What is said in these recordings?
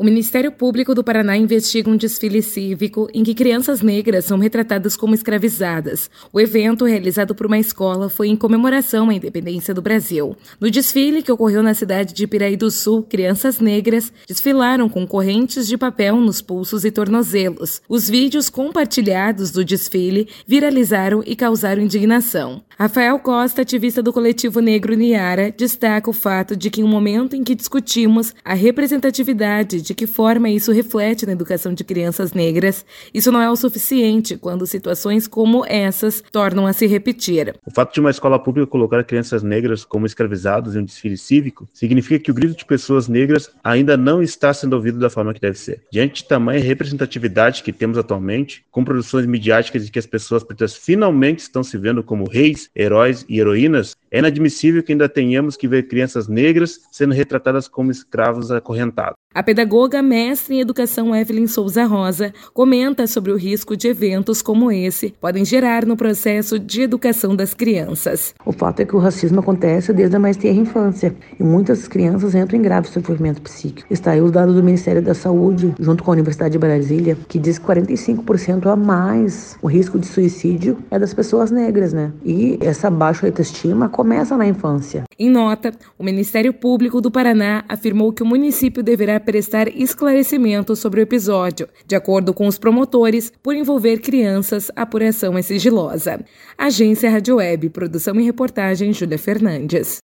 O Ministério Público do Paraná investiga um desfile cívico em que crianças negras são retratadas como escravizadas. O evento, realizado por uma escola, foi em comemoração à independência do Brasil. No desfile, que ocorreu na cidade de Piraí do Sul, crianças negras desfilaram com correntes de papel nos pulsos e tornozelos. Os vídeos compartilhados do desfile viralizaram e causaram indignação. Rafael Costa, ativista do coletivo negro Niara, destaca o fato de que em um momento em que discutimos a representatividade de que forma isso reflete na educação de crianças negras, isso não é o suficiente quando situações como essas tornam a se repetir. O fato de uma escola pública colocar crianças negras como escravizadas em um desfile cívico significa que o grito de pessoas negras ainda não está sendo ouvido da forma que deve ser. Diante de tamanha representatividade que temos atualmente, com produções midiáticas de que as pessoas pretas finalmente estão se vendo como reis, heróis e heroínas, é inadmissível que ainda tenhamos que ver crianças negras sendo retratadas como escravos acorrentados. A pedagoga mestre em educação Evelyn Souza Rosa comenta sobre o risco de eventos como esse podem gerar no processo de educação das crianças. O fato é que o racismo acontece desde a mais tenra infância e muitas crianças entram em grave sofrimento psíquico. Está aí os dados do Ministério da Saúde, junto com a Universidade de Brasília, que diz que 45% a mais o risco de suicídio é das pessoas negras, né? E essa baixa autoestima começa na infância. Em nota, o Ministério Público do Paraná afirmou que o município deverá prestar esclarecimento sobre o episódio. De acordo com os promotores, por envolver crianças, a apuração é sigilosa. Agência Rádio Web, produção e reportagem Júlia Fernandes.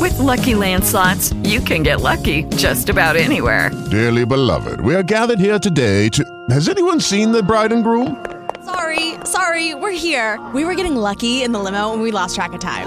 With lucky landslots, you can get lucky just about anywhere. Dearly beloved, we are gathered here today to. Has anyone seen the bride and groom? Sorry, sorry, we're here. We were getting lucky in the limo and we lost track of time.